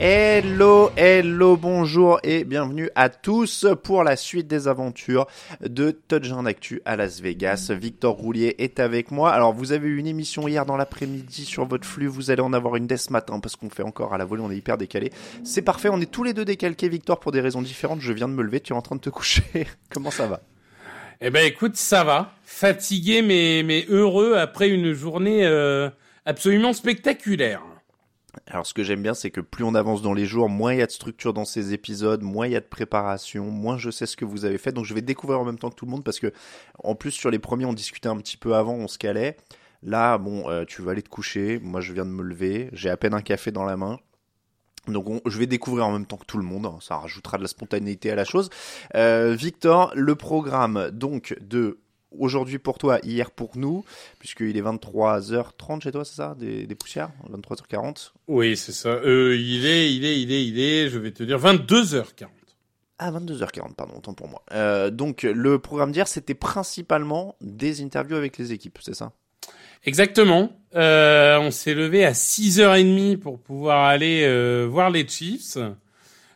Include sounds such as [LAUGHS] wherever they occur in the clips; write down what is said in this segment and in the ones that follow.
Hello, hello, bonjour et bienvenue à tous pour la suite des aventures de Touchdown Actu à Las Vegas. Victor Roulier est avec moi. Alors, vous avez eu une émission hier dans l'après-midi sur votre flux, vous allez en avoir une dès ce matin parce qu'on fait encore à la volée, on est hyper décalé. C'est parfait, on est tous les deux décalqués, Victor, pour des raisons différentes. Je viens de me lever, tu es en train de te coucher. [LAUGHS] Comment ça va? Eh ben écoute, ça va. Fatigué mais, mais heureux après une journée euh, absolument spectaculaire. Alors, ce que j'aime bien, c'est que plus on avance dans les jours, moins il y a de structure dans ces épisodes, moins il y a de préparation, moins je sais ce que vous avez fait. Donc, je vais découvrir en même temps que tout le monde parce que, en plus, sur les premiers, on discutait un petit peu avant, on se calait. Là, bon, euh, tu vas aller te coucher. Moi, je viens de me lever. J'ai à peine un café dans la main. Donc on- je vais découvrir en même temps que tout le monde, ça rajoutera de la spontanéité à la chose. Euh, Victor, le programme donc de aujourd'hui pour toi, hier pour nous, puisqu'il est 23h30 chez toi, c'est ça des, des poussières 23h40 Oui, c'est ça. Euh, il est, il est, il est, il est, je vais te dire, 22h40. Ah, 22h40, pardon, autant pour moi. Euh, donc le programme d'hier, c'était principalement des interviews avec les équipes, c'est ça? Exactement. Euh, on s'est levé à 6h30 pour pouvoir aller euh, voir les Chiefs.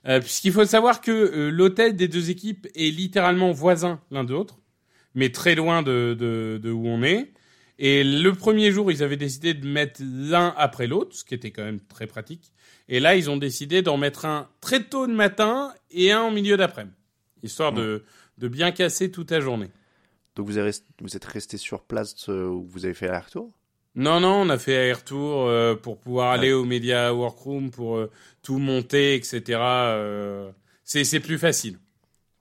Euh, Puisqu'il faut savoir que euh, l'hôtel des deux équipes est littéralement voisin l'un de l'autre, mais très loin de, de, de où on est. Et le premier jour, ils avaient décidé de mettre l'un après l'autre, ce qui était quand même très pratique. Et là, ils ont décidé d'en mettre un très tôt le matin et un en milieu d'après-midi, histoire de, de bien casser toute la journée. Donc vous, avez vous êtes resté sur place euh, où vous avez fait l'aller-retour? Non, non, on a fait aller-retour euh, pour pouvoir aller au Media Workroom, pour euh, tout monter, etc. euh, c'est, c'est plus facile.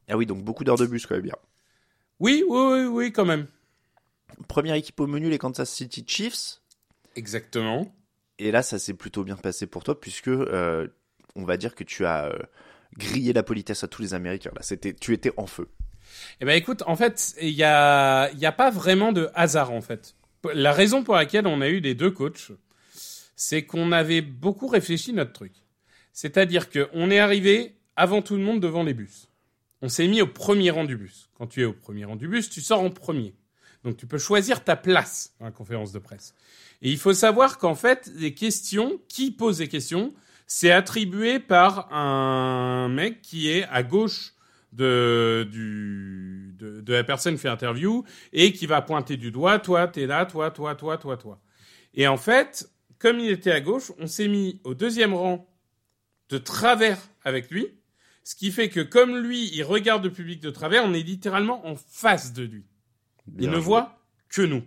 Ah oui, donc beaucoup d'heures de bus quand même bien. Oui, oui, oui, oui, quand même. Première équipe au menu, les Kansas City Chiefs. Exactement. Et là, ça s'est plutôt bien passé pour toi, puisque euh, on va dire que tu as euh, grillé la politesse à tous les Américains. Là, c'était, tu étais en feu. Eh ben, écoute, en fait, il y a, il y a pas vraiment de hasard, en fait. La raison pour laquelle on a eu les deux coachs, c'est qu'on avait beaucoup réfléchi notre truc. C'est-à-dire qu'on est arrivé avant tout le monde devant les bus. On s'est mis au premier rang du bus. Quand tu es au premier rang du bus, tu sors en premier. Donc tu peux choisir ta place dans la conférence de presse. Et il faut savoir qu'en fait, les questions, qui pose les questions, c'est attribué par un mec qui est à gauche de, du, de, de la personne qui fait l'interview et qui va pointer du doigt, toi, t'es là, toi, toi, toi, toi, toi. Et en fait, comme il était à gauche, on s'est mis au deuxième rang de travers avec lui, ce qui fait que comme lui, il regarde le public de travers, on est littéralement en face de lui. Bien il ne voit que nous.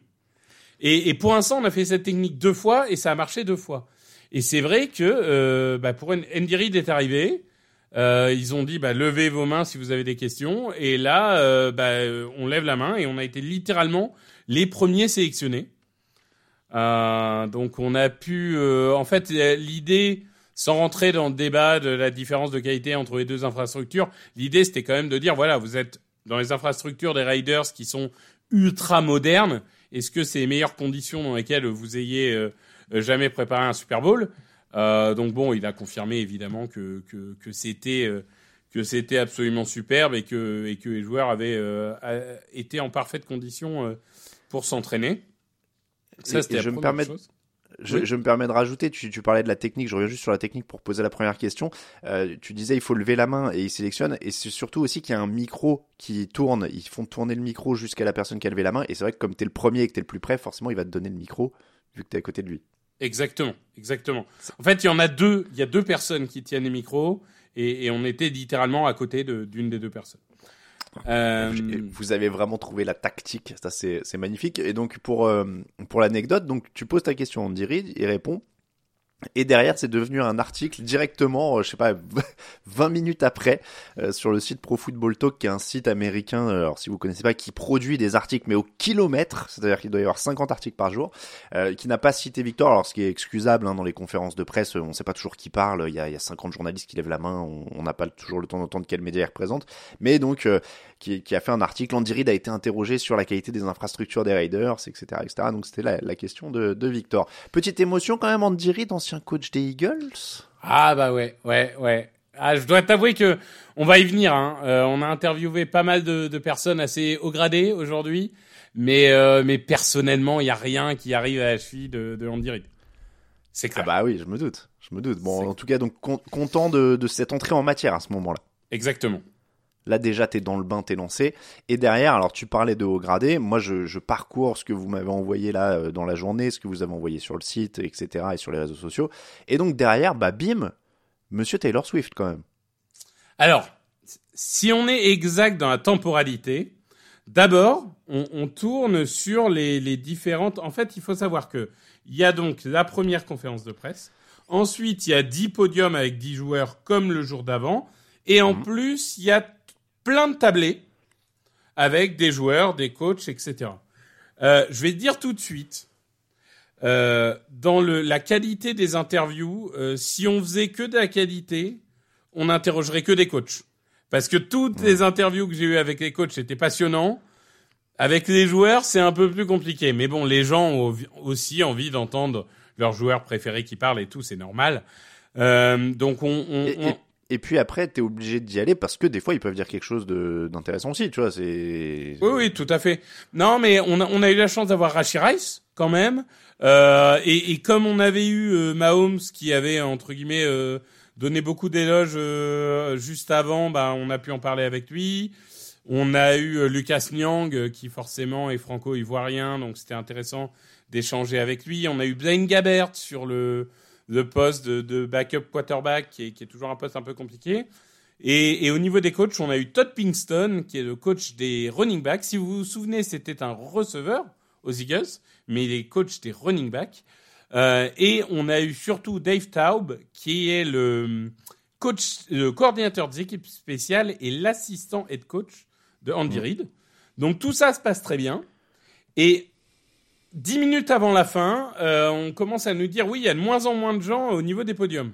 Et, et pour l'instant, on a fait cette technique deux fois et ça a marché deux fois. Et c'est vrai que euh, bah, pour est arrivé, euh, ils ont dit bah, levez vos mains si vous avez des questions. Et là, euh, bah, on lève la main et on a été littéralement les premiers sélectionnés. Euh, donc on a pu, euh, en fait, l'idée, sans rentrer dans le débat de la différence de qualité entre les deux infrastructures, l'idée c'était quand même de dire voilà, vous êtes dans les infrastructures des Raiders qui sont ultra modernes. Est-ce que c'est les meilleures conditions dans lesquelles vous ayez euh, euh, jamais préparé un Super Bowl? Euh, Donc bon, il a confirmé évidemment que que, que c'était euh, que c'était absolument superbe et que et que les joueurs avaient été en parfaite condition pour s'entraîner. Ça, c'était je me permets- chose. Je, me permets de rajouter, tu, tu, parlais de la technique, je reviens juste sur la technique pour poser la première question. Euh, tu disais il faut lever la main et il sélectionne, et c'est surtout aussi qu'il y a un micro qui tourne, ils font tourner le micro jusqu'à la personne qui a levé la main, et c'est vrai que comme tu es le premier et que tu es le plus près, forcément il va te donner le micro vu que tu es à côté de lui. Exactement, exactement. En fait, il y en a deux, il y a deux personnes qui tiennent les micros, et, et on était littéralement à côté d'une des deux personnes. Euh... Vous avez vraiment trouvé la tactique, ça c'est magnifique. Et donc pour euh, pour l'anecdote, donc tu poses ta question à Andy Reid, il répond, et derrière, c'est devenu un article directement, euh, je sais pas, [LAUGHS] 20 minutes après, euh, sur le site Pro Football Talk, qui est un site américain, euh, alors si vous connaissez pas, qui produit des articles, mais au kilomètre, c'est-à-dire qu'il doit y avoir 50 articles par jour, qui n'a pas cité Victor, alors ce qui est excusable hein, dans les conférences de presse, on sait pas toujours qui parle, il y a, il y a 50 journalistes qui lèvent la main, on n'a pas toujours le temps d'entendre quel média il représente, mais donc qui, qui, a fait un article, Andy Reid a été interrogé sur la qualité des infrastructures des Raiders, etc. etc. donc c'était la, la, question de, de Victor. Petite émotion quand même, Andy Reid, ancien coach des Eagles? Ah bah ouais, ouais, ouais. Ah, je dois t'avouer que on va y venir. Hein. Euh, on a interviewé pas mal de, de personnes assez haut gradées aujourd'hui, mais euh, mais personnellement, il y a rien qui arrive à la cheville de, de Andy Reid. C'est clair. Ah bah oui, je me doute, je me doute. Bon, en tout cas, donc content de, de cette entrée en matière à ce moment-là. Exactement. Là déjà t'es dans le bain, t'es lancé. Et derrière, alors tu parlais de haut gradé, moi je, je parcours ce que vous m'avez envoyé là euh, dans la journée, ce que vous avez envoyé sur le site, etc. et sur les réseaux sociaux. Et donc derrière, bah bim, Monsieur Taylor Swift quand même. Alors, si on est exact dans la temporalité, d'abord on, on, tourne sur les, les différentes. En fait, il faut savoir que il y a donc la première conférence de presse. Ensuite, il y a 10 podiums avec 10 joueurs comme le jour d'avant. Et en mhm. plus, il y a plein de tablés avec des joueurs, des coachs, etc. Euh, je vais te dire tout de suite, euh, dans le, la qualité des interviews, euh, si on faisait que de la qualité, on n'interrogerait que des coachs. Parce que toutes les interviews que j'ai eues avec les coachs étaient passionnants. Avec les joueurs, c'est un peu plus compliqué. Mais bon, les gens ont aussi envie d'entendre leurs joueurs préférés qui parlent et tout, c'est normal. Euh, donc on, on, on... Et puis après, t'es obligé d'y aller parce que des fois, ils peuvent dire quelque chose d'intéressant aussi, tu vois. C'est. Oui, oui, tout à fait. Non, mais on a, on a eu la chance d'avoir Rashi Rice quand même. Euh, et, et, comme on avait eu euh, Mahomes qui avait entre guillemets euh, donné beaucoup d'éloges euh, juste avant, bah on a pu en parler avec lui. On a eu euh, Lucas Nyang qui forcément est franco-ivoirien, donc c'était intéressant d'échanger avec lui. On a eu Blaine Gabbert sur le le poste de, backup quarterback qui est, toujours un poste un peu compliqué. Et, au niveau des coachs, on a eu Todd Pinkston, qui est le coach des running backs. Si vous vous souvenez, c'était un receveur aux Eagles, mais il est coach des running backs. Euh, et on a eu surtout Dave Taub, qui est le coach, le coordinateur des équipes spéciales et l'assistant head coach de Andy mmh. Reid. Donc tout ça se passe très bien. Et dix minutes avant la fin, euh, on commence à nous dire oui, il y a de moins en moins de gens au niveau des podiums.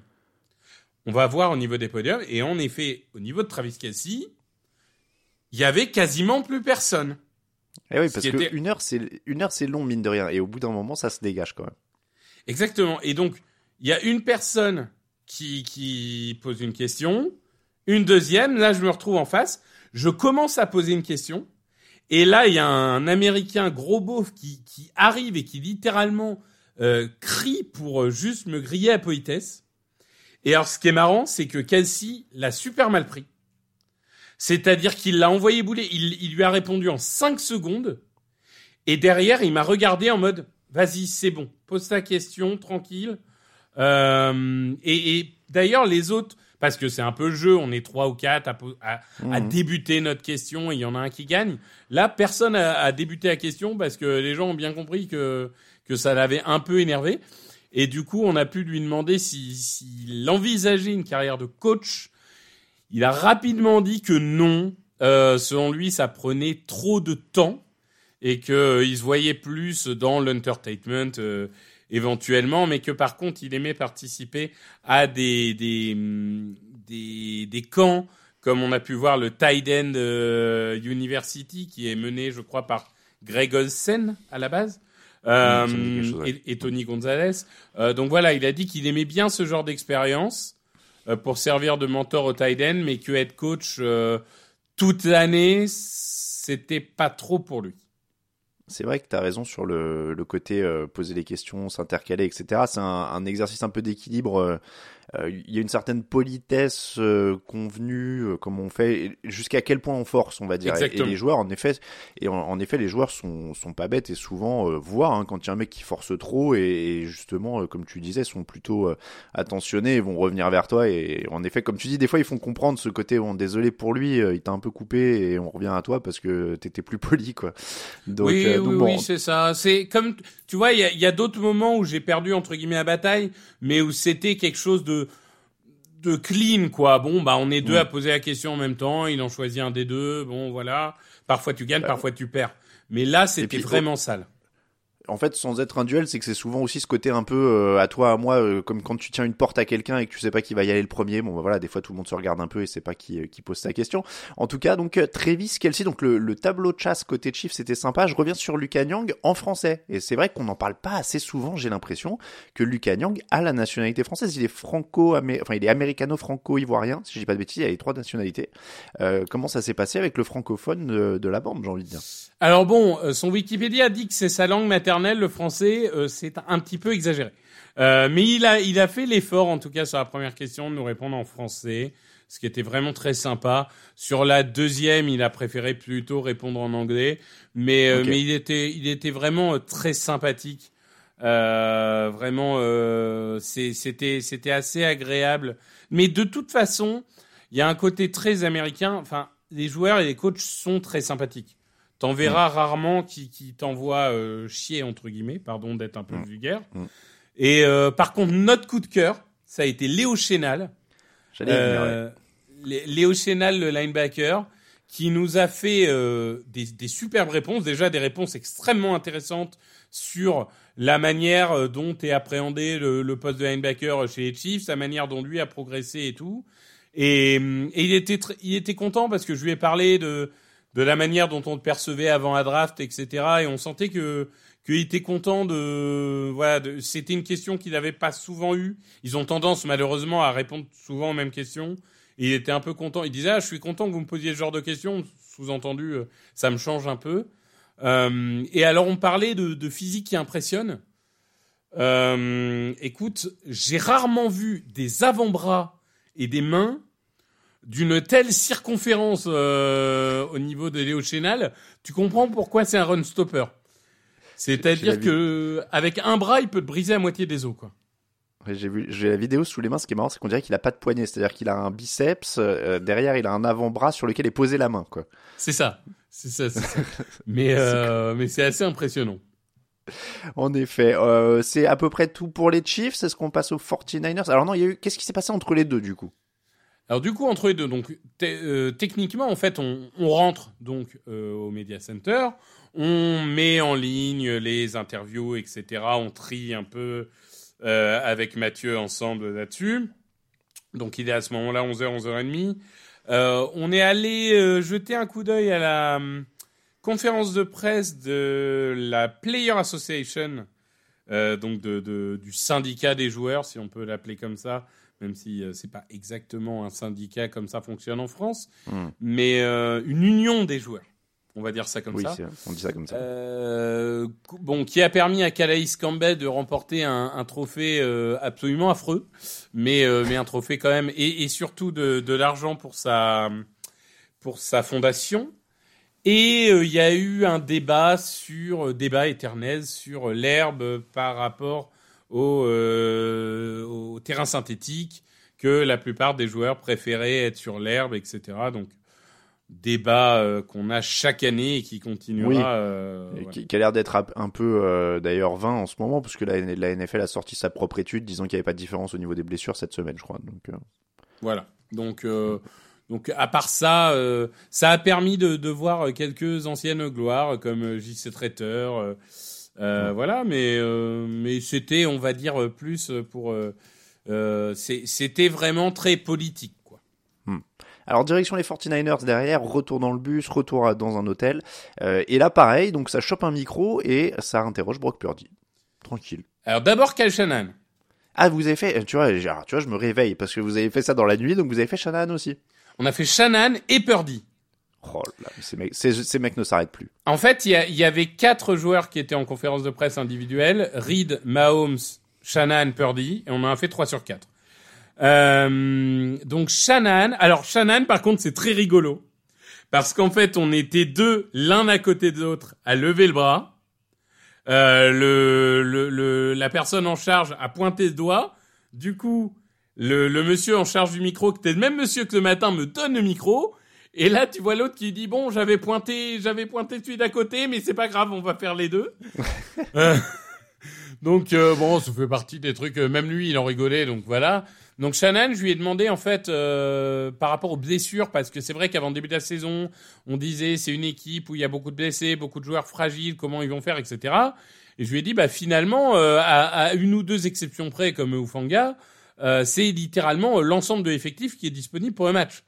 On va voir au niveau des podiums, et en effet, au niveau de Travis Kelsey, il y avait quasiment plus personne. Eh oui, parce que une heure, c'est une heure, c'est long mine de rien, et au bout d'un moment, ça se dégage quand même. Exactement. Et donc, il y a une personne qui qui pose une question, une deuxième. Là, je me retrouve en face. Je commence à poser une question. Et là, il y a un Américain gros beauf qui, qui arrive et qui littéralement euh, crie pour euh, juste me griller à politesse. Et alors, ce qui est marrant, c'est que Kelsey l'a super mal pris. C'est-à-dire qu'il l'a envoyé bouler. Il, il, lui a répondu en 5 secondes. Et derrière, il m'a regardé en mode, vas-y, c'est bon, pose ta question, tranquille. Euh, et, et d'ailleurs, les autres, parce que c'est un peu le jeu, on est trois ou quatre à, à, mhm. débuter notre question et il y en a un qui gagne. Là, personne a, a, débuté la question parce que les gens ont bien compris que, que ça l'avait un peu énervé. Et du coup, on a pu lui demander s'il si, envisageait une carrière de coach. Il a rapidement dit que non. Euh, selon lui, ça prenait trop de temps et qu'il euh, se voyait plus dans l'entertainment. Euh, éventuellement, mais que par contre, il aimait participer à des, des, des, des camps, comme on a pu voir le Tide End euh, University, qui est mené, je crois, par Greg Olsen à la base. Euh, et, Tony Gonzalez. Euh, donc voilà, il a dit qu'il aimait bien ce genre d'expérience euh, pour servir de mentor au tight end, mais que être coach euh, toute l'année, c'était pas trop pour lui. C'est vrai que tu as raison sur le, le côté euh, poser les questions, s'intercaler, etc. C'est un, un, exercice un peu d'équilibre. Euh, euh, il y a une certaine politesse convenue, comme on fait, jusqu'à quel point on force, on va dire. Et, les joueurs, en effet, et en, effet, les joueurs sont, sont pas bêtes et souvent voient hein, quand il y a un mec qui force trop et, justement, comme tu disais, sont plutôt attentionnés et vont revenir vers toi. Et en effet, comme tu dis, des fois, ils font comprendre ce côté, bon, désolé pour lui, il t'a un peu coupé et on revient à toi parce que t'étais plus [LAUGHS] poli, quoi. Donc, oui, oui, c'est ça. C'est comme, tu vois, il y a, d'autres moments où j'ai perdu entre guillemets la bataille, mais où c'était quelque chose de de clean, quoi. Bon, bah, on est deux à poser la question en même temps. Il en choisit un des deux. Bon, voilà. Parfois tu gagnes, parfois tu perds. Mais là, c'était vraiment sale en fait, sans être un duel, c'est que c'est souvent aussi ce côté un peu euh, à toi, à moi, euh, comme quand tu tiens une porte à quelqu'un et que tu sais pas qui va y aller le premier. Bon, bah, voilà, des fois tout le monde se regarde un peu et c'est pas qui, euh, qui pose sa question. En tout cas, donc Travis Kelsey, donc le, le, tableau de chasse côté Chief, c'était sympa. Je reviens sur Lucas Nyang en français et c'est vrai qu'on n'en parle pas assez souvent. J'ai l'impression que Lucas Nyang a la nationalité française. Il est franco, enfin il est américano-franco-ivoirien. Si je dis pas de bêtises, il a les trois nationalités. comment ça s'est passé avec le francophone de, de la bande, j'ai envie de dire? Alors bon, euh, son Wikipédia dit que c'est sa langue maternelle, le français, euh, c'est un petit peu exagéré. Euh, mais il a, il a fait l'effort, en tout cas sur la première question, de nous répondre en français, ce qui était vraiment très sympa. Sur la deuxième, il a préféré plutôt répondre en anglais, mais, mais il était, il était vraiment très sympathique. vraiment, c'était, c'était assez agréable. Mais de toute façon, il y a un côté très américain. Enfin, les joueurs et les coachs sont très sympathiques. T'en verras mm. rarement qui, qui t'envoie euh, chier, entre guillemets, pardon d'être un peu mm. vulgaire. Mm. Et euh, par contre, notre coup de cœur, ça a été Léo Chénal. Euh, Léo Chénal, le linebacker, qui nous a fait euh, des, des superbes réponses, déjà des réponses extrêmement intéressantes sur la manière dont est appréhendé le, le, poste de linebacker chez les Chiefs, sa manière dont lui a progressé et tout. Et, et il était il était content parce que je lui ai parlé de de la manière dont on te percevait avant la draft, etc. Et on sentait que qu'il était content de voilà. C'était une question qu'il n'avait pas souvent eu. Ils ont tendance malheureusement à répondre souvent aux mêmes questions. Et il était un peu content. Il disait ah je suis content que vous me posiez ce genre de questions. Sous-entendu euh, ça me change un peu. Euh, et alors on parlait de, de physique qui impressionne. Euh, écoute, j'ai rarement vu des avant-bras et des mains d'une telle circonférence euh, au niveau de Léo Chénal, tu comprends pourquoi c'est un run stopper. C'est-à-dire que avec un bras, il peut te briser à moitié des os, quoi. J'ai vu, j'ai la vidéo sous les mains. Ce qui est marrant, c'est qu'on dirait qu'il a pas de poignet. C'est-à-dire qu'il a un biceps euh, derrière, il a un avant-bras sur lequel est posée la main, quoi. C'est ça, c'est ça, ça. [LAUGHS] mais euh, mais c'est assez impressionnant. En effet, c'est à peu près tout pour les Chiefs. Est-ce qu'on passe aux 49ers? Alors non, il y a eu. Qu'est-ce qui s'est passé entre les deux du coup? Alors du coup, entre les deux, donc euh, techniquement, en fait, on, rentre donc euh, au Media Center, on met en ligne les interviews, etc. On trie un peu euh, avec Mathieu ensemble là-dessus. Donc il est à ce moment-là 11h, 11h30. on est allé jeter un coup d'œil à la conférence de presse de la Player Association, donc de, du syndicat des joueurs, si on peut l'appeler comme ça, même si euh, c'est pas exactement un syndicat comme ça fonctionne en France, hmm. mais euh, une union des joueurs. On va dire ça comme ça. Oui, on dit ça comme ça. Euh, bon, qui a permis à Calais Campbell de remporter un, un trophée absolument affreux, mais mais un trophée quand même, et, et surtout de, de l'argent pour sa pour sa fondation. Et il y a eu un débat sur débat éternel sur l'herbe par rapport au, euh, au terrain synthétique, que la plupart des joueurs préféraient être sur l'herbe, etc. Donc débat euh, qu'on a chaque année et qui continuera. Euh, qui, a l'air d'être un peu d'ailleurs vain en ce moment, puisque la, la, NFL a sorti sa propre étude disant qu'il n'y avait pas de différence au niveau des blessures cette semaine, je crois. Donc, Voilà. Donc, donc à part ça, ça a permis de, de, voir quelques anciennes gloires comme JC Traiteur. Euh, voilà, mais euh, mais c'était, on va dire plus pour. Euh, c'était vraiment très politique, quoi. Hmm. Alors direction les 49ers derrière, retour dans le bus, retour dans un hôtel. et là pareil, donc ça chope un micro et ça interroge Brock Purdy. Tranquille. Alors d'abord Kyle Shannon. Ah vous avez fait, tu vois, tu vois, je me réveille parce que vous avez fait ça dans la nuit, donc vous avez fait Shannon aussi. On a fait Shannon et Purdy. Oh ces, mecs, ne s'arrêtent plus. En fait, il y, avait quatre joueurs qui étaient en conférence de presse individuelle Reed, Mahomes, Shannon, Purdy, et on en a fait 3 sur 4. Euh, donc Shannon, alors Shannon, par contre, c'est très rigolo. Parce qu'en fait, on était deux, l'un à côté de l'autre, à lever le bras. Euh, le, le, le, la personne en charge a pointé le doigt. Du coup, le, le monsieur en charge du micro, qui était le même monsieur que ce matin, me donne le micro. Et là, tu vois l'autre qui dit bon, j'avais pointé, j'avais pointé celui d'à côté, mais c'est pas grave, on va faire les deux. [LAUGHS] euh, donc euh, bon, ça fait partie des trucs. euh, Même lui, il en rigolait, donc voilà. Donc Shannon, je lui ai demandé en fait euh, par rapport aux blessures, parce que c'est vrai qu'avant le début de la saison, on disait c'est une équipe où il y a beaucoup de blessés, beaucoup de joueurs fragiles, comment ils vont faire, etc. Et je lui ai dit bah finalement, euh, à, à une ou deux exceptions près, comme Ufanga, c'est littéralement l'ensemble de l'effectif qui est disponible pour un match.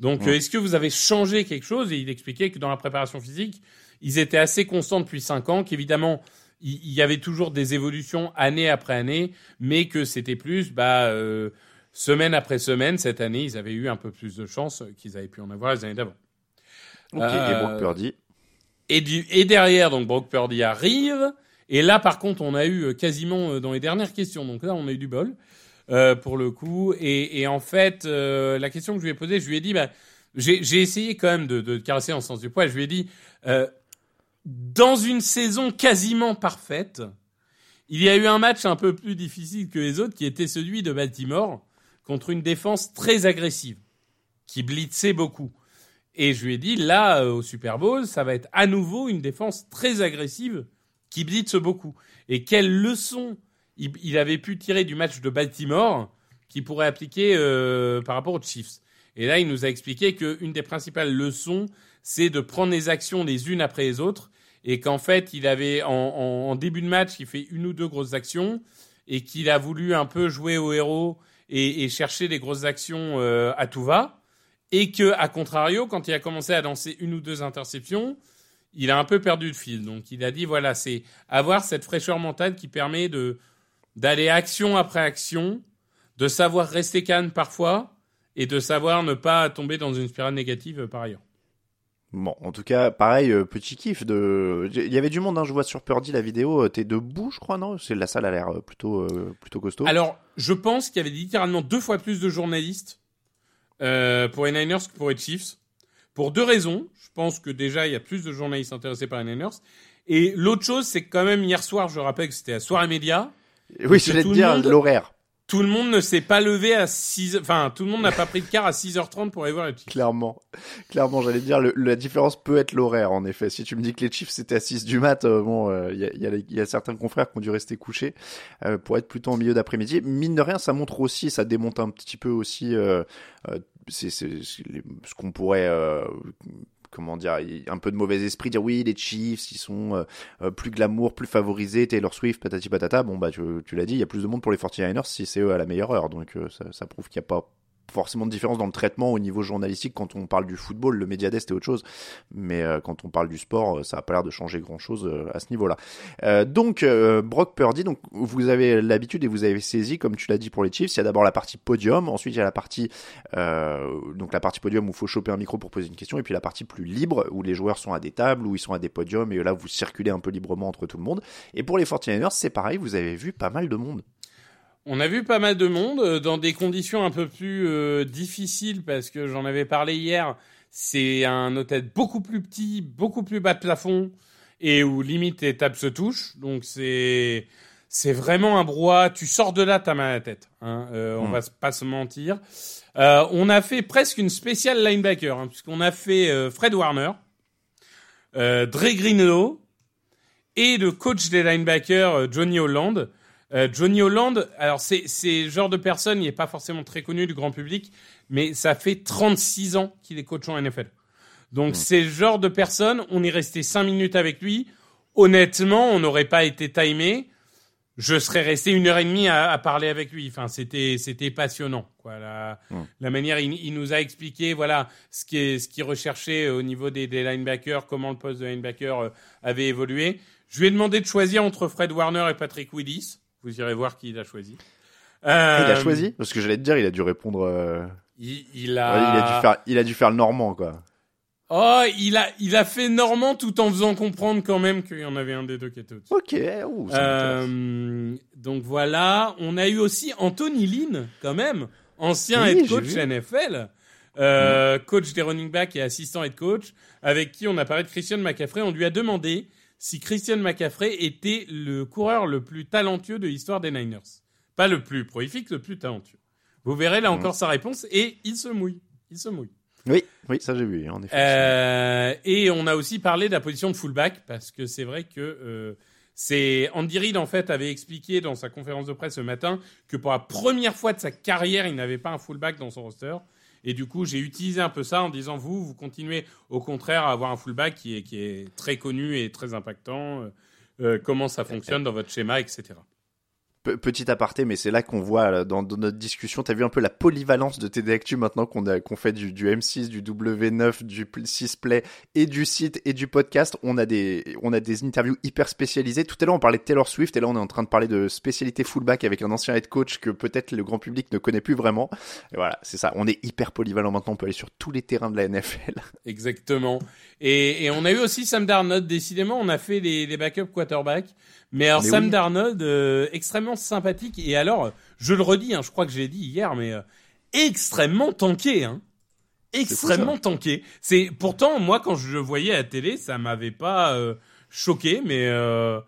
Donc, Ouais. euh, est-ce que vous avez changé quelque chose? Et il expliquait que dans la préparation physique, ils étaient assez constants depuis cinq ans, qu'évidemment, il y avait toujours des évolutions année après année, mais que c'était plus, bah, euh, semaine après semaine, cette année, ils avaient eu un peu plus de chance qu'ils avaient pu en avoir les années d'avant. Ok, Euh, et Brock Purdy? Et, du, et derrière, donc Brock Purdy arrive. Et là, par contre, on a eu euh, quasiment euh, dans les dernières questions. Donc là, on a eu du bol euh, pour le coup. Et, en fait, euh, la question que je lui ai posée, je lui ai dit, bah, j'ai essayé quand même de, caresser en sens du poil. Je lui ai dit, euh, dans une saison quasiment parfaite, il y a eu un match un peu plus difficile que les autres, qui était celui de Baltimore contre une défense très agressive, qui blitzait beaucoup. Et je lui ai dit, là, au Super Bowl, ça va être à nouveau une défense très agressive qui blitze beaucoup. Et quelle leçon il, avait pu tirer du match de Baltimore qu'il pourrait appliquer euh, par rapport aux Chiefs. Et là, il nous a expliqué qu'une des principales leçons, c'est de prendre les actions les unes après les autres. Et qu'en fait, il avait, en, début de match, il fait une ou deux grosses actions. Et qu'il a voulu un peu jouer au héros et, chercher des grosses actions euh, à tout va et que, à contrario, quand il a commencé à lancer une ou deux interceptions, il a un peu perdu le fil. Donc, il a dit voilà, c'est avoir cette fraîcheur mentale qui permet de d'aller action après action, de savoir rester calme parfois et de savoir ne pas tomber dans une spirale négative euh, par ailleurs. Bon, en tout cas, pareil, euh, petit kiff de. Il y avait du monde, hein, je vois sur Purdy la vidéo. euh, T'es debout, je crois, non? C'est la salle a l'air plutôt, euh, plutôt costaud. Alors, je pense qu'il y avait littéralement deux fois plus de journalistes euh, pour les Niners que pour les Chiefs. Pour deux raisons. Je pense que déjà, il y a plus de journalistes intéressés par les Niners. Et l'autre chose, c'est que quand même, hier soir, je rappelle que c'était à Soirée Média. Oui, je voulais te dire l'horaire. Tout le monde ne s'est pas levé à 6 Enfin, tout le monde n'a pas pris de car à 6h30 pour aller voir les Chiefs. Clairement, clairement, j'allais te dire, le- la différence peut être l'horaire, en effet. Si tu me dis que les Chiefs c'était à 6 du mat, euh, bon, il y, a, y a- y a certains confrères qui ont dû rester couchés euh, pour être plutôt en milieu d'après-midi. Mine de rien, ça montre aussi, ça démonte un petit peu aussi euh, euh, c'est ce qu'on pourrait euh, comment dire, un peu de mauvais esprit, dire oui, les Chiefs, ils sont euh, euh, plus glamour, plus favorisés, Taylor Swift, patati patata. Bon, bah, tu, tu l'as dit, il y a plus de monde pour les 49ers si c'est eux à la meilleure heure. Donc, euh, ça, ça prouve qu'il n'y a pas forcément de différence dans le traitement au niveau journalistique quand on parle du football. Le Mediadest est autre chose. Mais euh, quand on parle du sport, euh, ça a pas l'air de changer grand chose euh, à ce niveau-là. Donc, Brock Purdy, donc, vous avez l'habitude et vous avez saisi, comme tu l'as dit pour les Chiefs, il y a d'abord la partie podium, ensuite il y a la partie, donc la partie podium où il faut choper un micro pour poser une question, et puis la partie plus libre où les joueurs sont à des tables, où ils sont à des podiums, et là vous circulez un peu librement entre tout le monde. Et pour les 49ers, c'est pareil, vous avez vu pas mal de monde. On a vu pas mal de monde euh, dans des conditions un peu plus euh, difficiles parce que j'en avais parlé hier. C'est un hôtel beaucoup plus petit, beaucoup plus bas de plafond et où limite les tables se touchent. Donc c'est c'est vraiment un brouhaha. Tu sors de là, t'as mal à la tête. Hein. Euh, On Mm. va pas se mentir. Euh, on a fait presque une spéciale linebacker hein, puisqu'on a fait euh, Fred Warner, euh, Dre Greenlow et le coach des linebackers Johnny Holland. Euh, Johnny Holland, alors c'est le genre de personne, il n'est pas forcément très connu du grand public, mais ça fait 36 ans qu'il est coach en NFL. Donc c'est le genre de personne, on est resté 5 minutes avec lui. Honnêtement, on n'aurait pas été timé. Je serais resté une heure et demie à, à parler avec lui. Enfin, c'était c'était passionnant. Quoi. La, Mm. la manière, il, il nous a expliqué voilà ce qui est ce qu'il recherchait au niveau des, des linebackers, comment le poste de linebacker euh, avait évolué. Je lui ai demandé de choisir entre Fred Warner et Patrick Willis. Vous irez voir qui il a choisi. Euh, il a choisi Parce que j'allais te dire, il a dû répondre. euh, Il, il a. ouais, il, a dû faire, il a dû faire le normand, quoi. Oh, il a, il a fait Normand tout en faisant comprendre quand même qu'il y en avait un des deux qui était au-dessus. Ok, ouh, ça. Euh, donc voilà, on a eu aussi Anthony Lynn, quand même, ancien Oui, head coach. NFL, euh, coach des running backs et assistant head coach, avec qui on a parlé de Christian McCaffrey. On lui a demandé si Christian McCaffrey était le coureur le plus talentueux de l'histoire des Niners. Pas le plus prolifique, le plus talentueux. Vous verrez là encore sa réponse et il se mouille. Il se mouille. Oui, oui, ça j'ai vu, en effet. Euh, et on a aussi parlé de la position de fullback parce que c'est vrai que euh, c'est Andy Reid en fait avait expliqué dans sa conférence de presse ce matin que pour la première fois de sa carrière il n'avait pas un fullback dans son roster et du coup j'ai utilisé un peu ça en disant vous vous continuez au contraire à avoir un fullback qui est qui est très connu et très impactant euh, euh, comment ça fonctionne dans votre schéma etc Petit aparté, mais c'est là qu'on voit là, dans, notre discussion, t'as vu un peu la polyvalence de TD Actu maintenant qu'on qu'on fait du, du M6, du W9, du 6 Play et du site et du podcast. On a des on a des interviews hyper spécialisées. Tout à l'heure on parlait de Taylor Swift et là on est en train de parler de spécialité fullback avec un ancien head coach que peut-être le grand public ne connaît plus vraiment. Et voilà, c'est ça. On est hyper polyvalent maintenant. On peut aller sur tous les terrains de la NFL. [LAUGHS] Exactement. Et, et on a eu aussi Sam Darnold. Décidément, on a fait les, les backup quarterbacks. Mais alors Mais Sam oui. Darnold, euh, extrêmement sympathique. Et alors, je le redis, hein, je crois que j'ai dit hier, mais euh, extrêmement tanké. Hein. Extrêmement tanké. C'est pourtant moi quand je le voyais à la télé, ça m'avait pas euh, choqué, mais euh,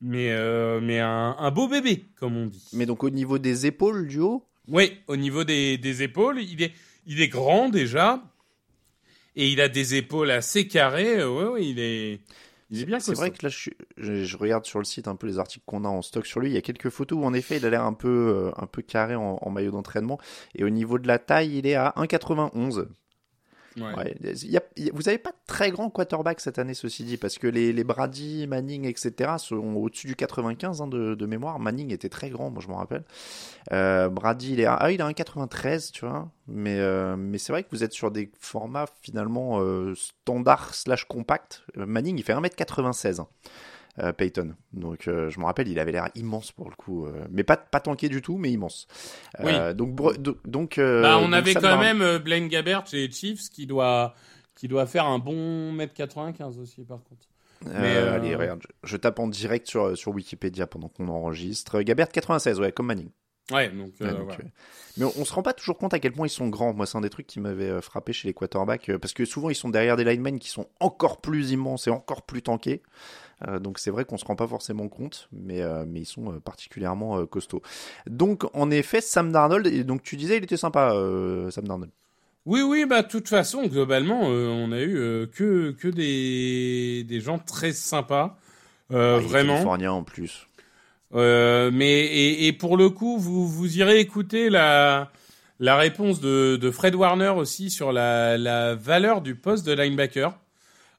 mais euh, mais un, un beau bébé, comme on dit. Mais donc au niveau des épaules du haut, Oui, au niveau des, des épaules, il est, il est grand déjà. Et il a des épaules assez carrées. euh, Ouais, ouais, il est, il est bien C'est vrai que là, je, suis- je, je regarde sur le site un peu les articles qu'on a en stock sur lui. Il y a quelques photos où, en effet, il a l'air un peu, euh, un peu carré en, en maillot d'entraînement. Et au niveau de la taille, il est à 1,91. A- a- vous n'avez pas de très grand quarterback cette année, ceci dit, parce que les, Brady, Manning, etc. sont au-dessus du 95 hein, de, mémoire. Manning était très grand, moi je me rappelle. Euh, Brady, il est ah, il est à 1,93, tu vois. Mais, euh, mais c'est vrai que vous êtes sur des formats finalement euh, standard slash compact. Manning, il fait 1m96. Euh, Peyton. Donc euh, je me rappelle, il avait l'air immense pour le coup, euh, mais pas pas tanké du tout, mais immense. Euh, Donc do- donc Bah, on donc avait quand même Blaine Gabbert chez les Chiefs qui doit, qui doit faire un bon mètre 95 aussi, par contre. Mais, Allez, regarde, je, je tape en direct sur, sur Wikipédia pendant qu'on enregistre. Gabert 96, ouais, comme Manning. Ouais, donc, euh, Ouais, donc, voilà. euh, Mais on, on se rend pas toujours compte à quel point ils sont grands. Moi, c'est un des trucs qui m'avait euh, frappé chez les quarterbacks, parce que souvent ils sont derrière des linemen qui sont encore plus immenses et encore plus tankés. Euh, donc c'est vrai qu'on se rend pas forcément compte, mais, euh, mais ils sont euh, particulièrement costauds. Donc en effet, Sam Darnold, et donc tu disais il était sympa, Sam Darnold. Oui, oui, bah, de toute façon, globalement, euh, on a eu euh, que, que des, des gens très sympas. Euh, Ah, il est vraiment. Californien en plus. Mais et, et pour le coup, vous vous irez écouter la la réponse de, de Fred Warner aussi sur la la valeur du poste de linebacker,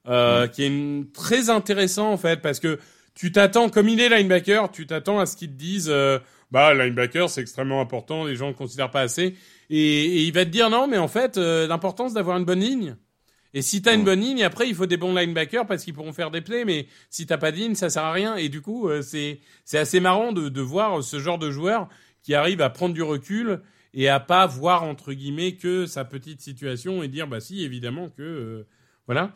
euh, qui est une- très intéressant en fait parce que tu t'attends comme il est linebacker, tu t'attends à ce qu'ils te disent euh, bah linebacker c'est extrêmement important, les gens le considèrent pas assez et, et il va te dire non mais en fait euh, l'importance d'avoir une bonne ligne. Et si t'as une bonne ligne, après il faut des bons linebackers parce qu'ils pourront faire des plays, mais si t'as pas de ligne, ça sert à rien. Et du coup, euh, c'est c'est assez marrant de, de voir ce genre de joueur qui arrive à prendre du recul et à pas voir entre guillemets que sa petite situation et dire bah si évidemment que euh, voilà.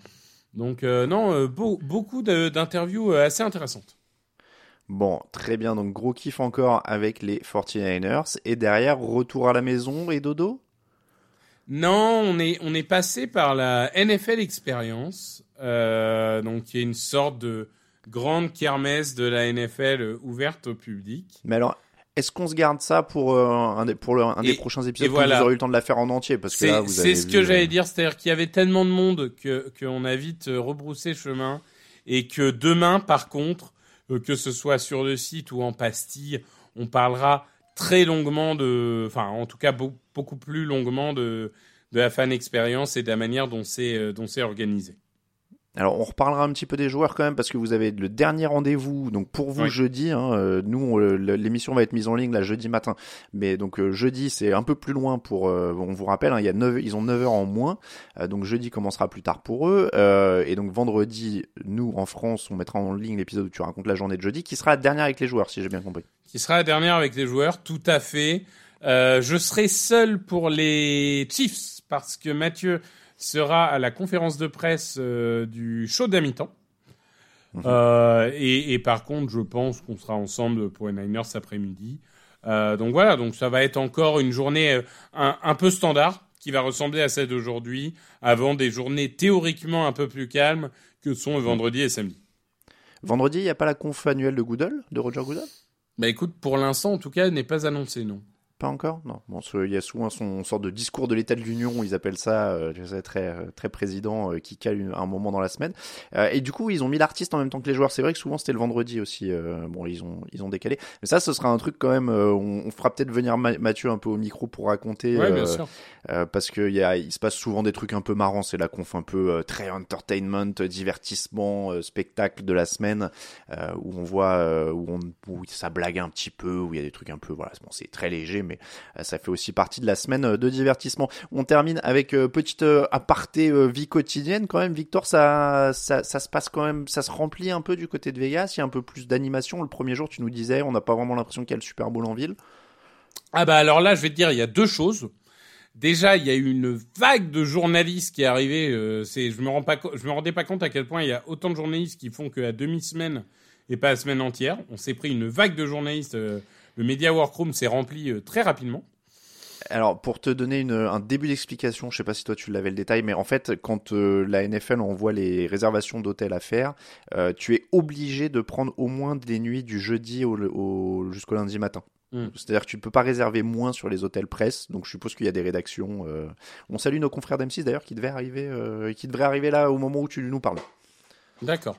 Donc euh, non, euh, beau- beaucoup d'interviews euh, assez intéressantes. Bon, très bien, donc gros kiff encore avec les 49ers. Et derrière, retour à la maison et dodo Non, on est on est passé par la NFL Experience, euh, donc qui est une sorte de grande kermesse de la NFL ouverte au public. Mais alors, est-ce qu'on se garde ça pour, euh, un, des, pour le- un des Et- prochains épisodes voilà. quand vous aurez eu le temps de la faire en entier? Parce que là, C'est vous c'est ce vu, que euh, j'allais dire, c'est-à-dire qu'il y avait tellement de monde que qu'on a vite euh, rebroussé chemin et que demain, par contre, euh, que ce soit sur le site ou en pastille, on parlera très longuement de, enfin, en tout cas beau- beaucoup plus longuement de de la fan expérience et de la manière dont c'est euh, dont c'est organisé. Alors, on reparlera un petit peu des joueurs quand même, parce que vous avez le dernier rendez-vous, donc pour vous Oui. jeudi, hein, euh, nous, l'émission va être mise en ligne là jeudi matin, mais donc euh, jeudi, c'est un peu plus loin pour, euh, on vous rappelle, hein, il y a 9, ils ont 9 heures en moins, euh, donc jeudi commencera plus tard pour eux, euh, et donc vendredi, nous, en France, on mettra en ligne l'épisode où tu racontes la journée de jeudi, qui sera la dernière avec les joueurs, si j'ai bien compris. Qui sera la dernière avec les joueurs, tout à fait. Euh, je serai seul pour les Chiefs parce que Mathieu sera à la conférence de presse euh, du show d'à mi-temps. Mhm. Euh, et, et par contre, je pense qu'on sera ensemble pour les Niners cet après-midi. Euh, donc voilà, donc ça va être encore une journée un, un peu standard qui va ressembler à celle d'aujourd'hui, avant des journées théoriquement un peu plus calmes que sont le vendredi et samedi. Vendredi, il n'y a pas la conf annuelle de Goodall, de Roger Goodall? Bah écoute, pour l'instant, en tout cas, elle n'est pas annoncée, non. Pas encore? Non. Bon, il y a souvent son sorte de discours de l'état de l'Union, ils appellent ça, euh, je sais, très très président, euh, qui cale une- un moment dans la semaine. Euh, et du coup, ils ont mis l'artiste en même temps que les joueurs. C'est vrai que souvent c'était le vendredi aussi. euh, bon, ils ont ils ont décalé. Mais ça, ce sera un truc quand même. euh, on, on fera peut-être venir Ma- Mathieu un peu au micro pour raconter. Ouais, bien sûr. euh, parce que il y a, il se passe souvent des trucs un peu marrants. C'est la conf un peu euh, très entertainment, divertissement, euh, spectacle de la semaine, euh, où on voit euh, où, on, où ça blague un petit peu, où il y a des trucs un peu, voilà, bon, c'est très léger, mais euh, ça fait aussi partie de la semaine euh, de divertissement. On termine avec euh, petite aparté vie quotidienne quand même. Victor, ça, ça, ça se passe quand même, ça se remplit un peu du côté de Vegas. Il y a un peu plus d'animation. Le premier jour, tu nous disais, on n'a pas vraiment l'impression qu'il y a le Super Bowl en ville. Ah bah alors là, je vais te dire, il y a deux choses. Déjà, il y a eu une vague de journalistes qui est arrivée. euh, c'est, je me rends pas, je me rendais pas compte à quel point il y a autant de journalistes qui font qu'à demi semaine et pas à semaine entière. On s'est pris une vague de journalistes. euh, le Media Workroom s'est rempli euh, très rapidement. Alors, pour te donner une, un début d'explication, je sais pas si toi tu l'avais le détail, mais en fait, quand euh, la NFL envoie les réservations d'hôtels à faire, euh, tu es obligé de prendre au moins des nuits du jeudi au, au- jusqu'au lundi matin. Mm. C'est-à-dire que tu peux pas réserver moins sur les hôtels presse, donc je suppose qu'il y a des rédactions. euh, On salue nos confrères d'M6 d'ailleurs qui devaient arriver, qui devraient arriver là au moment où tu nous parles. D'accord.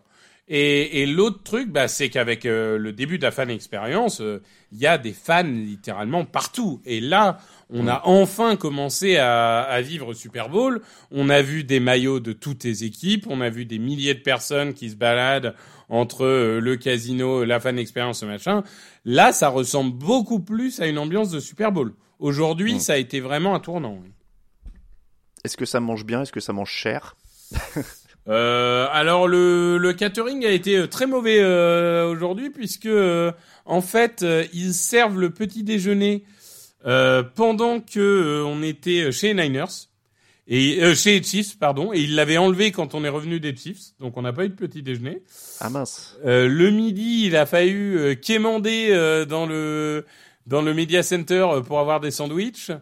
Et, et l'autre truc, bah, c'est qu'avec euh, le début de la fan expérience, euh, il y a des fans littéralement partout. Et là, on a enfin commencé à, à vivre Super Bowl. On a vu des maillots de toutes les équipes. On a vu des milliers de personnes qui se baladent entre euh, le casino, la fan expérience, ce machin. Là, ça ressemble beaucoup plus à une ambiance de Super Bowl. Aujourd'hui, Mm. ça a été vraiment un tournant. oui. Est-ce que ça mange bien? Est-ce que ça mange cher? [LAUGHS] Euh, alors le, le catering a été euh, très mauvais euh, aujourd'hui puisque euh, en fait euh, ils servent le petit déjeuner euh, pendant que euh, on était chez Niners et euh, chez Chiefs pardon et ils l'avaient enlevé quand on est revenu des Chiefs donc on n'a pas eu de petit déjeuner. Ah mince. Euh, le midi il a fallu euh, quémander euh, dans le dans le media center euh, pour avoir des sandwichs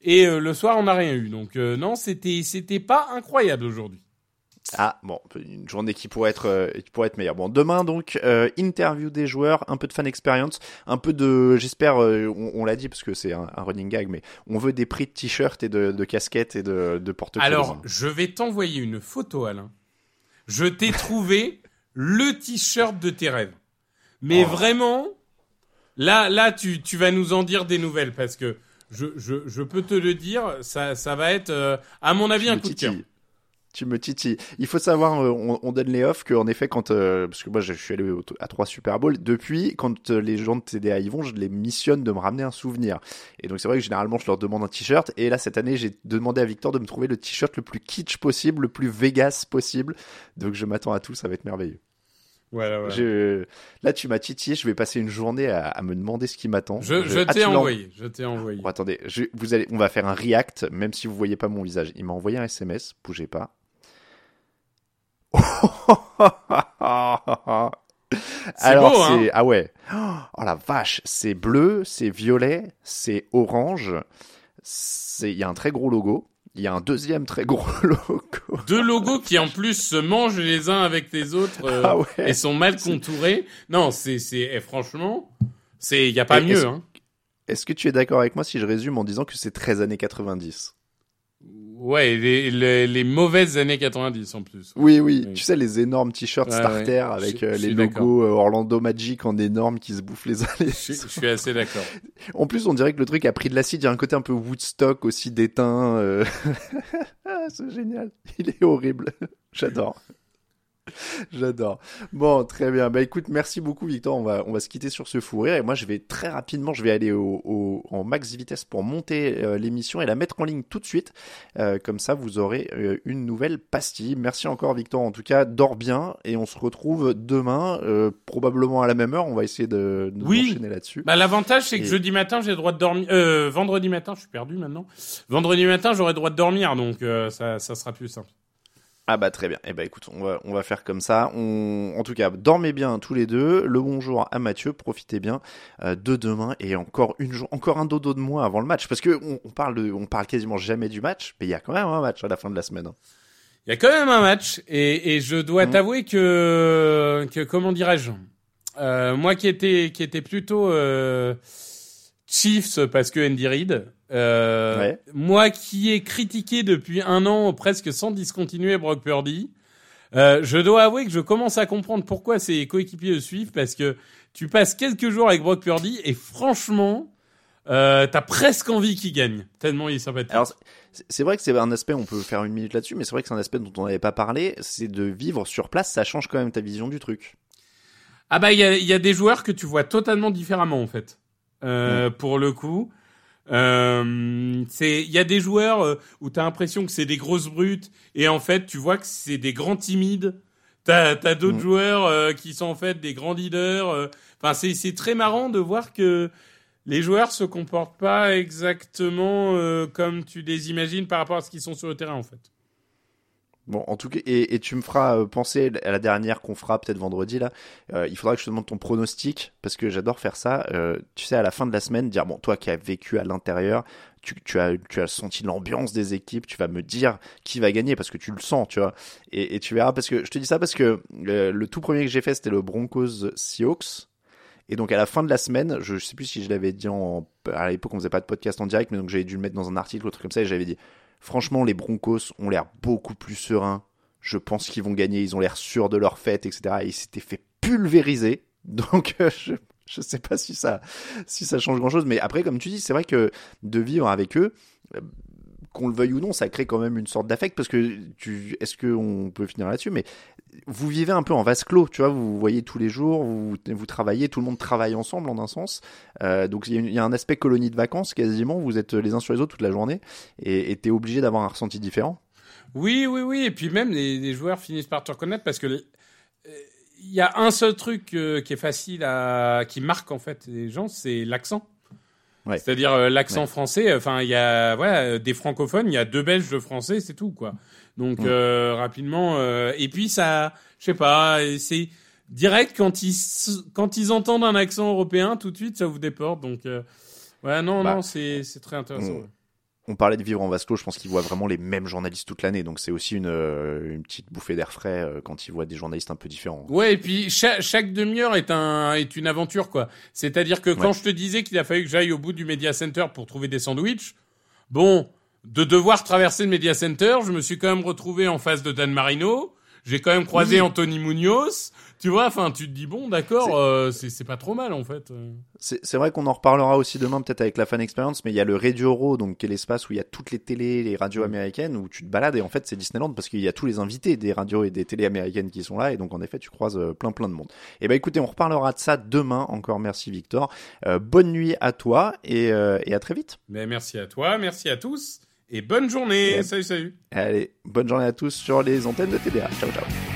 et euh, le soir on n'a rien eu donc euh, non c'était c'était pas incroyable aujourd'hui. Ah bon, une journée qui pourrait être euh, qui pourrait être meilleure. Bon, demain donc euh, interview des joueurs, un peu de fan experience, un peu de, j'espère, euh, on, on l'a dit parce que c'est un, un running gag, mais on veut des prix de t-shirts et de, de casquettes et de, de porte-clés. Alors, je vais t'envoyer une photo, Alain. Je t'ai [LAUGHS] trouvé le t-shirt de tes rêves. Mais Oh. vraiment, là, là, tu, tu vas nous en dire des nouvelles parce que je, je, je peux te le dire, ça, ça va être, euh, à mon avis, un coup de cœur. Tu me titilles. Il faut savoir, euh, on, on donne les offs, qu'en effet, quand euh, parce que moi je suis allé au- à trois Super Bowl, depuis quand euh, les gens de TDA y vont, je les missionne de me ramener un souvenir. Et donc c'est vrai que généralement je leur demande un t-shirt. Et là cette année, j'ai demandé à Victor de me trouver le t-shirt le plus kitsch possible, le plus Vegas possible. Donc je m'attends à tout, ça va être merveilleux. Voilà, voilà. Je... Là tu m'as titillé, je vais passer une journée à, à me demander ce qui m'attend. Je, je Ah, t'ai envoyé, je t'ai envoyé. Bon, attendez, je- vous allez, on va faire un react, même si vous voyez pas mon visage. Il m'a envoyé un SMS, bougez pas. [LAUGHS] Alors beau, hein ah ouais. Oh la vache, c'est bleu, c'est violet, c'est orange. C'est il y a un très gros logo. Il y a un deuxième très gros [LAUGHS] logo. Deux logos qui en plus se mangent les uns avec les autres euh, Ah ouais. et sont mal contourés. Non, c'est, c'est, eh, franchement, c'est, y a pas Et mieux, est-ce- hein. Est-ce que tu es d'accord avec moi si je résume en disant que c'est 13 années 90 Ouais, les, les, les mauvaises années 90 en plus. Oui, oui, Oui. tu sais les énormes t-shirts Ouais, starter ouais. avec Je- euh, je les logos euh, Orlando Magic en énorme qui se bouffent les uns les Je, suis- je suis assez d'accord. [LAUGHS] En plus, on dirait que le truc a pris de l'acide. Il y a un côté un peu Woodstock aussi déteint. euh. [LAUGHS] Ah, c'est génial. Il est horrible. [LAUGHS] J'adore. [LAUGHS] J'adore. Bon, très bien. Bah écoute, merci beaucoup Victor. On va, on va se quitter sur ce fou rire. Et moi, je vais très rapidement, je vais aller au, au en max vitesse pour monter euh, l'émission et la mettre en ligne tout de suite. Euh, comme ça, vous aurez euh, une nouvelle pastille. Merci encore Victor. En tout cas, dors bien et on se retrouve demain, probablement à la même heure. On va essayer de, de Oui. enchaîner là-dessus. Bah, l'avantage, c'est que Et- jeudi matin, j'ai le droit de dormir. Euh, vendredi matin, je suis perdu maintenant. Vendredi matin, j'aurai le droit de dormir, donc ça, ça sera plus simple. Ah bah très bien. Eh bah écoute, on va, on va faire comme ça. On, en tout cas, dormez bien tous les deux. Le bonjour à Mathieu. Profitez bien euh, de demain et encore une jour, encore un dodo de moins avant le match. Parce que on, on parle de, on parle quasiment jamais du match, mais il y a quand même un match à la fin de la semaine. hein. Il y a quand même un match, et, et je dois Mhm. t'avouer que, que comment dirais-je, euh, moi qui étais qui était plutôt euh, Chiefs parce que Andy Reid, euh, Ouais. moi qui ai critiqué depuis un an presque sans discontinuer Brock Purdy, euh, je dois avouer que je commence à comprendre pourquoi ses coéquipiers le suivent parce que tu passes quelques jours avec Brock Purdy et franchement, euh, t'as presque envie qu'il gagne tellement il est sympathique. Alors c'est- vrai que c'est un aspect, on peut faire une minute là-dessus, mais c'est vrai que c'est un aspect dont on n'avait pas parlé. C'est de vivre sur place, ça change quand même ta vision du truc. Ah bah il y a, y a des joueurs que tu vois totalement différemment en fait. Euh, Pour le coup, euh, c'est il y a des joueurs euh, où t'as l'impression que c'est des grosses brutes et en fait tu vois que c'est des grands timides. T'as t'as d'autres Mhm. joueurs euh, qui sont en fait des grands leaders. Enfin c'est c'est très marrant de voir que les joueurs se comportent pas exactement euh, comme tu les imagines par rapport à ce qu'ils sont sur le terrain en fait. Bon, en tout cas, et, tu me feras euh, penser à la dernière qu'on fera peut-être vendredi là. Euh, il faudra que je te demande ton pronostic parce que j'adore faire ça. Euh, tu sais, à la fin de la semaine, dire bon, toi qui as vécu à l'intérieur, tu, as senti l'ambiance des équipes, tu vas me dire qui va gagner parce que tu le sens, tu vois. Et, tu verras parce que je te dis ça parce que le tout premier que j'ai fait c'était le Broncos Seahawks. Et donc à la fin de la semaine, je, je sais plus si je l'avais dit en, à l'époque on faisait pas de podcast en direct, mais donc j'avais dû le mettre dans un article ou un truc comme ça et j'avais dit franchement les Broncos ont l'air beaucoup plus sereins. Je pense qu'ils vont gagner, ils ont l'air sûrs de leur fête, etc. Et ils s'étaient fait pulvériser. [LAUGHS] Donc euh, je je sais pas si ça si ça change grand chose, mais après comme tu dis, c'est vrai que de vivre avec eux. euh, qu'on le veuille ou non, ça crée quand même une sorte d'affect parce que est-ce qu'on peut finir là-dessus, mais vous vivez un peu en vase clos, tu vois, vous vous voyez tous les jours, vous, travaillez, tout le monde travaille ensemble en un sens. Euh, donc il y, a un aspect colonie de vacances quasiment, vous êtes les uns sur les autres toute la journée et t'es obligé d'avoir un ressenti différent. Oui, oui, oui. Et puis même, les, les joueurs finissent par te reconnaître parce que euh, il y a un seul truc euh, qui est facile à, qui marque en fait les gens, c'est l'accent. Ouais. C'est-à-dire euh, l'accent Ouais. français. Enfin, il y a voilà euh, des francophones, il y a deux Belges de français, c'est tout quoi. Donc Mm. euh, rapidement. euh, et puis ça, je sais pas, et c'est direct quand ils quand ils entendent un accent européen, tout de suite ça vous déporte. Donc euh, ouais, non, Bah, non, c'est c'est très intéressant. On- parlait de vivre en vase clos, je pense qu'ils voient vraiment les mêmes journalistes toute l'année, donc c'est aussi une, euh, une petite bouffée d'air frais euh, quand ils voient des journalistes un peu différents. Ouais, et puis chaque, chaque demi-heure est un est une aventure quoi. C'est-à-dire que quand Ouais. je te disais qu'il a fallu que j'aille au bout du Media Center pour trouver des sandwichs, bon, de devoir traverser le Media Center, je me suis quand même retrouvé en face de Dan Marino. J'ai quand même croisé Oui. Anthony Munoz. Tu vois, enfin, tu te dis bon, d'accord, euh, c'est pas trop mal en fait. C'est vrai qu'on en reparlera aussi demain peut-être avec la fan experience, mais il y a le Radio Row, donc qui est l'espace où il y a toutes les télés, les radios américaines, où tu te balades et en fait c'est Disneyland parce qu'il y a tous les invités des radios et des télés américaines qui sont là et donc en effet tu croises euh, plein plein de monde. Et ben écoutez, on reparlera de ça demain. Encore merci Victor. Euh, bonne nuit à toi et, euh, et à très vite. Mais merci à toi, merci à tous et bonne journée. Salut, salut. Allez, bonne journée à tous sur les antennes de TDA. Ciao ciao.